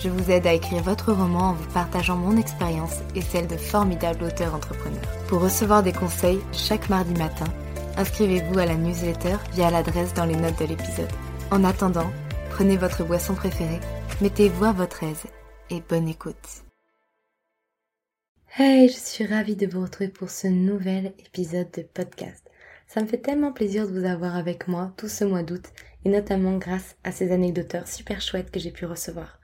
je vous aide à écrire votre roman en vous partageant mon expérience et celle de formidables auteurs entrepreneurs. Pour recevoir des conseils chaque mardi matin, inscrivez-vous à la newsletter via l'adresse dans les notes de l'épisode. En attendant, prenez votre boisson préférée, mettez-vous à votre aise et bonne écoute. Hey, je suis ravie de vous retrouver pour ce nouvel épisode de podcast. Ça me fait tellement plaisir de vous avoir avec moi tout ce mois d'août et notamment grâce à ces anecdoteurs super chouettes que j'ai pu recevoir.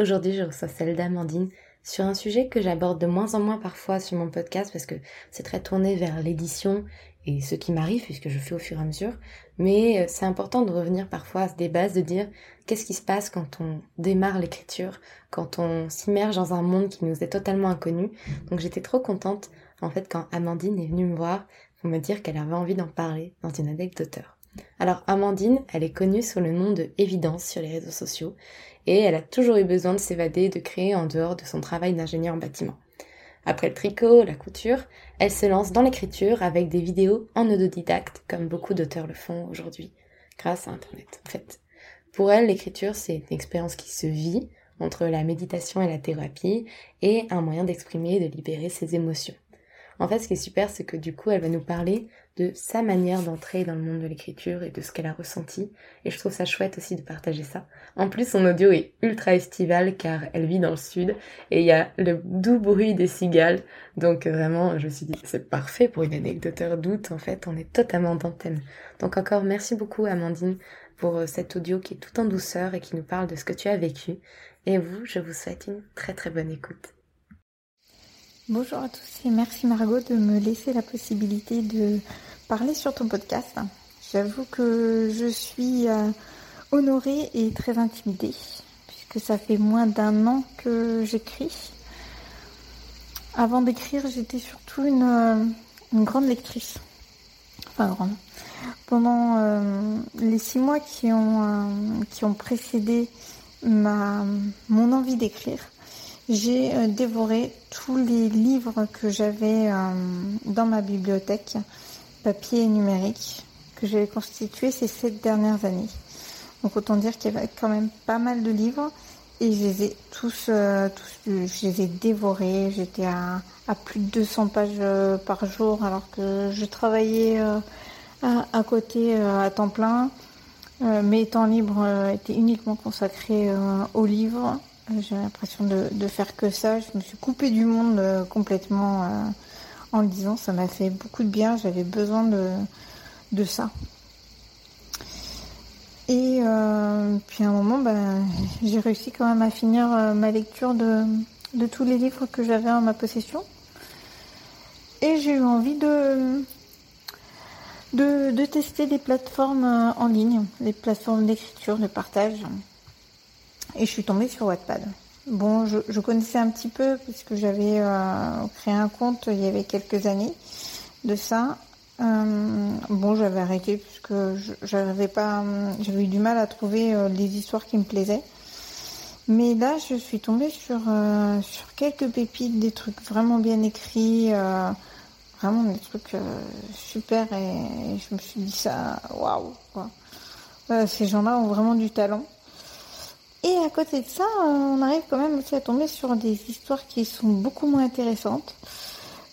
Aujourd'hui, je reçois celle d'Amandine sur un sujet que j'aborde de moins en moins parfois sur mon podcast parce que c'est très tourné vers l'édition et ce qui m'arrive puisque je fais au fur et à mesure. Mais euh, c'est important de revenir parfois à des bases, de dire qu'est-ce qui se passe quand on démarre l'écriture, quand on s'immerge dans un monde qui nous est totalement inconnu. Donc j'étais trop contente en fait quand Amandine est venue me voir pour me dire qu'elle avait envie d'en parler dans une anecdoteur. Alors Amandine, elle est connue sous le nom de Évidence sur les réseaux sociaux et elle a toujours eu besoin de s'évader, de créer en dehors de son travail d'ingénieur en bâtiment. Après le tricot, la couture, elle se lance dans l'écriture avec des vidéos en autodidacte, comme beaucoup d'auteurs le font aujourd'hui, grâce à Internet en fait. Pour elle, l'écriture, c'est une expérience qui se vit entre la méditation et la thérapie, et un moyen d'exprimer et de libérer ses émotions. En fait, ce qui est super, c'est que du coup, elle va nous parler de sa manière d'entrer dans le monde de l'écriture et de ce qu'elle a ressenti. Et je trouve ça chouette aussi de partager ça. En plus, son audio est ultra estival car elle vit dans le sud et il y a le doux bruit des cigales. Donc vraiment, je me suis dit, c'est parfait pour une anecdoteur d'août. En fait, on est totalement dans le thème. Donc encore, merci beaucoup Amandine pour euh, cet audio qui est tout en douceur et qui nous parle de ce que tu as vécu. Et vous, je vous souhaite une très très bonne écoute. Bonjour à tous et merci Margot de me laisser la possibilité de parler sur ton podcast. J'avoue que je suis euh, honorée et très intimidée puisque ça fait moins d'un an que j'écris. Avant d'écrire, j'étais surtout une, euh, grande lectrice. Enfin grande. Pendant euh, les six mois qui ont, précédé mon envie d'écrire, j'ai euh, dévoré tous les livres que j'avais euh, dans ma bibliothèque, papier et numérique, que j'avais constitué ces sept dernières années. Donc autant dire qu'il y avait quand même pas mal de livres et je les ai tous, euh, tous je les ai dévorés. J'étais à, plus de 200 pages par jour alors que je travaillais à, côté à temps plein. mes temps libres étaient uniquement consacrés aux livres j'ai l'impression de, faire que ça. Je me suis coupée du monde euh, complètement euh, en le disant. Ça m'a fait beaucoup de bien. J'avais besoin de, ça. Et euh, puis à un moment, ben, j'ai réussi quand même à finir ma lecture de, de tous les livres que j'avais en ma possession. Et j'ai eu envie de, de, de tester des plateformes en ligne, les plateformes d'écriture, de partage et je suis tombée sur Wattpad. Bon, je, connaissais un petit peu puisque j'avais euh, créé un compte il y avait quelques années de ça. Euh, bon, j'avais arrêté puisque j'avais pas, j'avais eu du mal à trouver euh, des histoires qui me plaisaient. Mais là, je suis tombée sur sur quelques pépites, des trucs vraiment bien écrits, vraiment des trucs super et, je me suis dit ça, waouh quoi. ces gens-là ont vraiment du talent. Et à côté de ça, on arrive quand même aussi à tomber sur des histoires qui sont beaucoup moins intéressantes,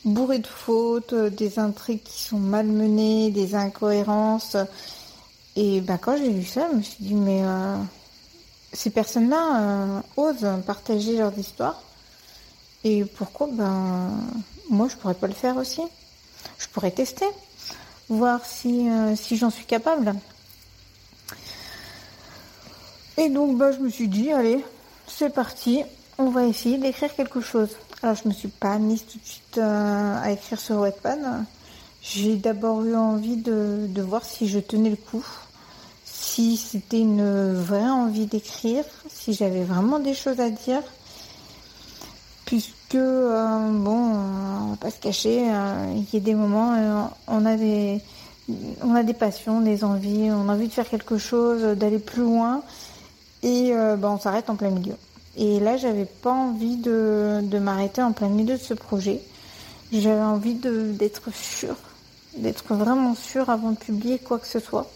bourrées de fautes, des intrigues qui sont mal menées, des incohérences. Et ben quand j'ai lu ça, je me suis dit mais euh, ces personnes-là euh, osent partager leurs histoires. Et pourquoi? Ben moi je pourrais pas le faire aussi Je pourrais tester, voir si, euh, si j'en suis capable. Et donc, bah, je me suis dit, allez, c'est parti, on va essayer d'écrire quelque chose. Alors, je me suis pas mise tout de suite euh, à écrire sur Wattpad. J'ai d'abord eu envie de, voir si je tenais le coup, si c'était une vraie envie d'écrire, si j'avais vraiment des choses à dire. Puisque, euh, bon, on va pas se cacher, euh, il y a des moments, on a des, on a des passions, des envies, on a envie de faire quelque chose, d'aller plus loin et euh, bah, on s'arrête en plein milieu. Et là, j'avais pas envie de, de m'arrêter en plein milieu de ce projet. J'avais envie d'être sûre, d'être vraiment sûre avant de publier quoi que ce soit.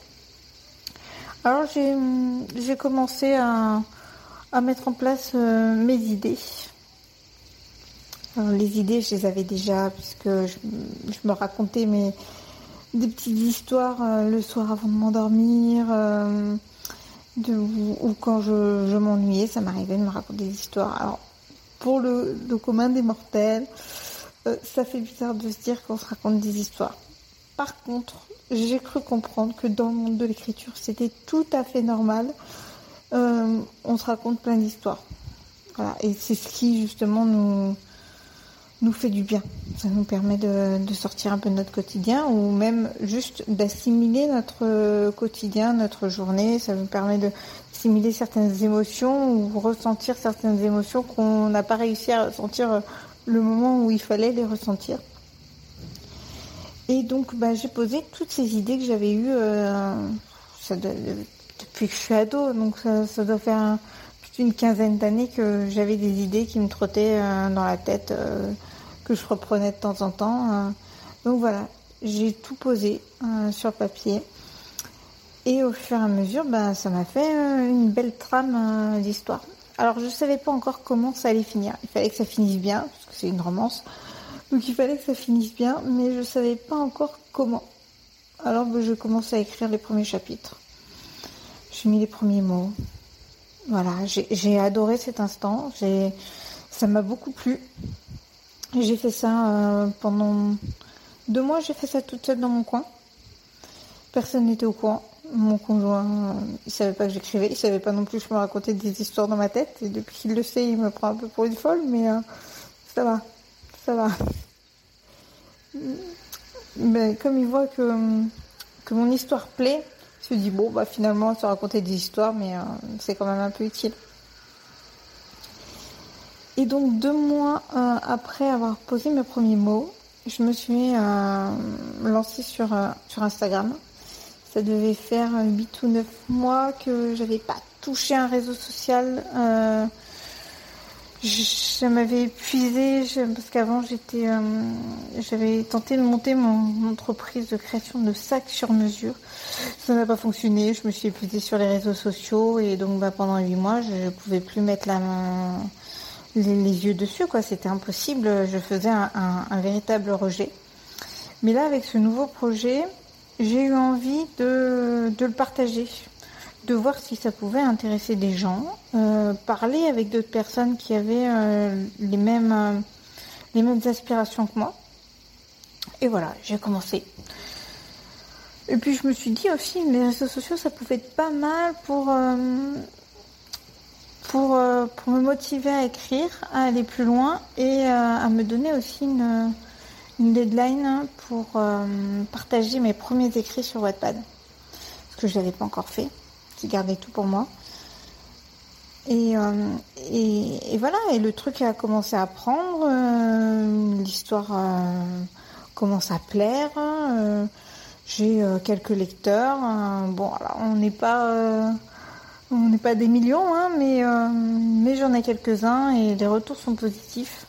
Alors j'ai commencé à, à, mettre en place euh, mes idées. Alors, les idées, je les avais déjà puisque je, je me racontais mes, des petites histoires euh, le soir avant de m'endormir ou, quand je, m'ennuyais, ça m'arrivait de me raconter des histoires. Alors, pour le, commun des mortels, euh, ça fait bizarre de se dire qu'on se raconte des histoires. Par contre, j'ai cru comprendre que dans le monde de l'écriture, c'était tout à fait normal. Euh, on se raconte plein d'histoires. Voilà. Et c'est ce qui, justement, nous, nous fait du bien. Ça nous permet de, sortir un peu de notre quotidien ou même juste d'assimiler notre quotidien, notre journée. Ça nous permet d'assimiler certaines émotions ou ressentir certaines émotions qu'on n'a pas réussi à ressentir le moment où il fallait les ressentir. Et donc, bah, j'ai posé toutes ces idées que j'avais eues euh, depuis que je suis ado. Donc, ça, doit faire d'une quinzaine d'années que j'avais des idées qui me trottaient euh, dans la tête. Euh, que je reprenais de temps en temps. Euh. Donc voilà, j'ai tout posé euh, sur papier. Et au fur et à mesure, ben, ça m'a fait euh, une belle trame d'histoire. Alors je ne savais pas encore comment ça allait finir. Il fallait que ça finisse bien, parce que c'est une romance. Donc il fallait que ça finisse bien, mais je ne savais pas encore comment. Alors ben, je commençais à écrire les premiers chapitres. J'ai mis les premiers mots. Voilà, j'ai adoré cet instant. Ça m'a beaucoup plu. J'ai fait ça euh, pendant deux mois, j'ai fait ça toute seule dans mon coin. Personne n'était au courant. Mon conjoint, euh, il savait pas que j'écrivais, il savait pas non plus que je me racontais des histoires dans ma tête. Et depuis qu'il le sait, il me prend un peu pour une folle, mais euh, ça va, ça va. Mais comme il voit que, que mon histoire plaît, il se dit bon bah finalement se raconter des histoires, mais c'est quand même un peu utile. Et donc deux mois euh, après avoir posé mes premiers mots, je me suis euh, lancée sur, euh, sur Instagram. Ça devait faire 8 ou 9 mois que j'avais pas touché un réseau social. je, m'avais épuisée parce qu'avant j'étais, j'avais tenté de monter mon entreprise de création de sacs sur mesure. Ça n'a pas fonctionné. Je me suis épuisée sur les réseaux sociaux et donc bah, pendant 8 mois je ne pouvais plus mettre la main les, yeux dessus, quoi. C'était impossible. Je faisais un, véritable rejet. Mais là, avec ce nouveau projet, j'ai eu envie de, le partager, de voir si ça pouvait intéresser des gens, euh, parler avec d'autres personnes qui avaient euh, les mêmes euh, les mêmes aspirations que moi. Et voilà, j'ai commencé. Et puis je me suis dit aussi, les réseaux sociaux, ça pouvait être pas mal pour pour, euh, pour me motiver à écrire, à aller plus loin et euh, à me donner aussi une, deadline pour euh, partager mes premiers écrits sur Wattpad. Parce que je l'avais pas encore fait. J'ai gardé tout pour moi. Et, voilà, et le truc a commencé à prendre, l'histoire commence à plaire, j'ai quelques lecteurs. bon, alors on n'est pas on n'est pas des millions, hein, mais, euh, mais j'en ai quelques-uns et les retours sont positifs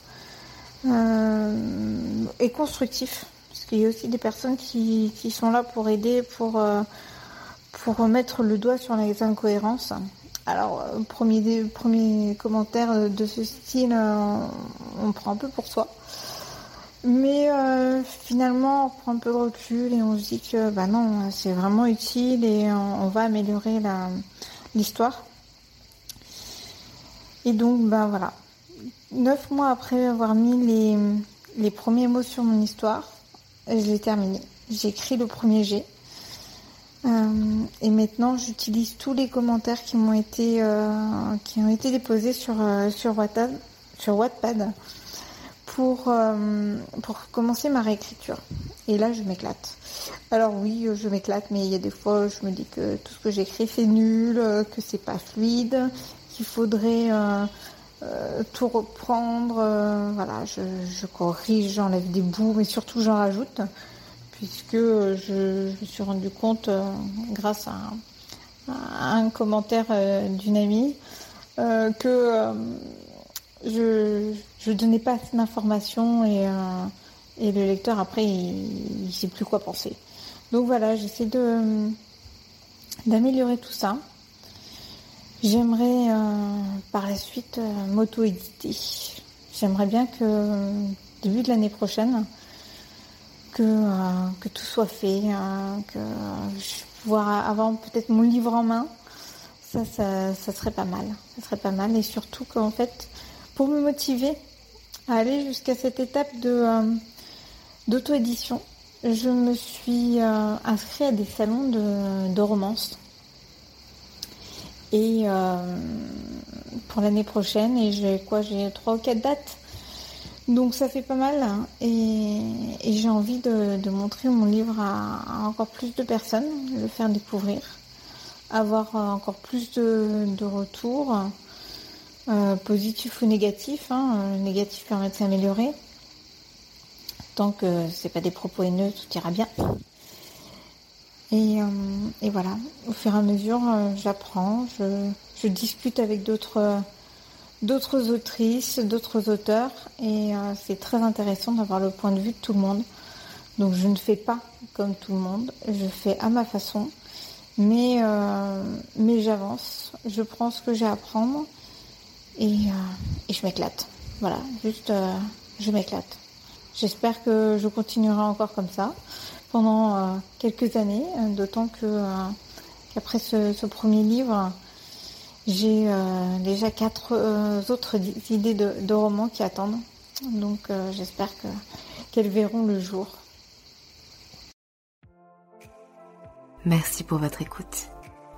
euh, et constructifs. parce qu'il y a aussi des personnes qui, qui sont là pour aider, pour, euh, pour remettre le doigt sur les incohérences. Alors, premier, premier commentaire de ce style, on prend un peu pour soi. Mais finalement, on prend un peu de recul et on se dit que bah non, c'est vraiment utile et on, va améliorer l'histoire. Et donc, ben voilà. Neuf mois après avoir mis les, les premiers mots sur mon histoire, je l'ai terminé. J'ai écrit le premier G. Euh, et maintenant, j'utilise tous les commentaires qui m'ont été euh, qui ont été déposés sur euh, sur Wattpad, sur Wattpad pour pour commencer ma réécriture. Et là, je m'éclate. Alors oui, je m'éclate, mais il y a des fois, je me dis que tout ce que j'écris c'est nul, que c'est pas fluide, qu'il faudrait euh, tout reprendre. Euh, voilà, je, corrige, j'enlève des bouts, mais surtout j'en rajoute, puisque je, me suis rendu compte, euh, grâce à un, commentaire d'une amie, que je ne donnais pas assez d'informations et, et le lecteur après il ne sait plus quoi penser. Donc voilà, j'essaie de d'améliorer tout ça. J'aimerais euh, par la suite euh, m'auto-éditer. J'aimerais bien que début de l'année prochaine, que, euh, que tout soit fait, que je pouvoir avoir peut-être mon livre en main. Ça, ça, ça, serait pas mal. Ça serait pas mal. Et surtout qu'en fait, pour me motiver à aller jusqu'à cette étape de d'auto-édition, je me suis inscrite à des salons de, de romance et euh, pour l'année prochaine, et j'ai quoi J'ai trois ou quatre dates. Donc ça fait pas mal hein. et, j'ai envie de, montrer mon livre à, encore plus de personnes, le faire découvrir, avoir euh, encore plus de, retours, euh, positifs ou négatifs. Hein. négatif permet de s'améliorer. Tant que c'est pas des propos haineux, tout ira bien. Euh, et, voilà, au fur et à mesure, euh, j'apprends, je, discute avec d'autres autrices, d'autres auteurs, et euh, c'est très intéressant d'avoir le point de vue de tout le monde. Donc je ne fais pas comme tout le monde, je fais à ma façon, mais, mais j'avance, je prends ce que j'ai à apprendre et, et je m'éclate. Voilà, juste je m'éclate. J'espère que je continuerai encore comme ça pendant euh, quelques années, euh, d'autant que euh, qu'après ce, premier livre, j'ai déjà quatre autres idées de, romans qui attendent. Donc j'espère que qu'elles verront le jour. Merci pour votre écoute.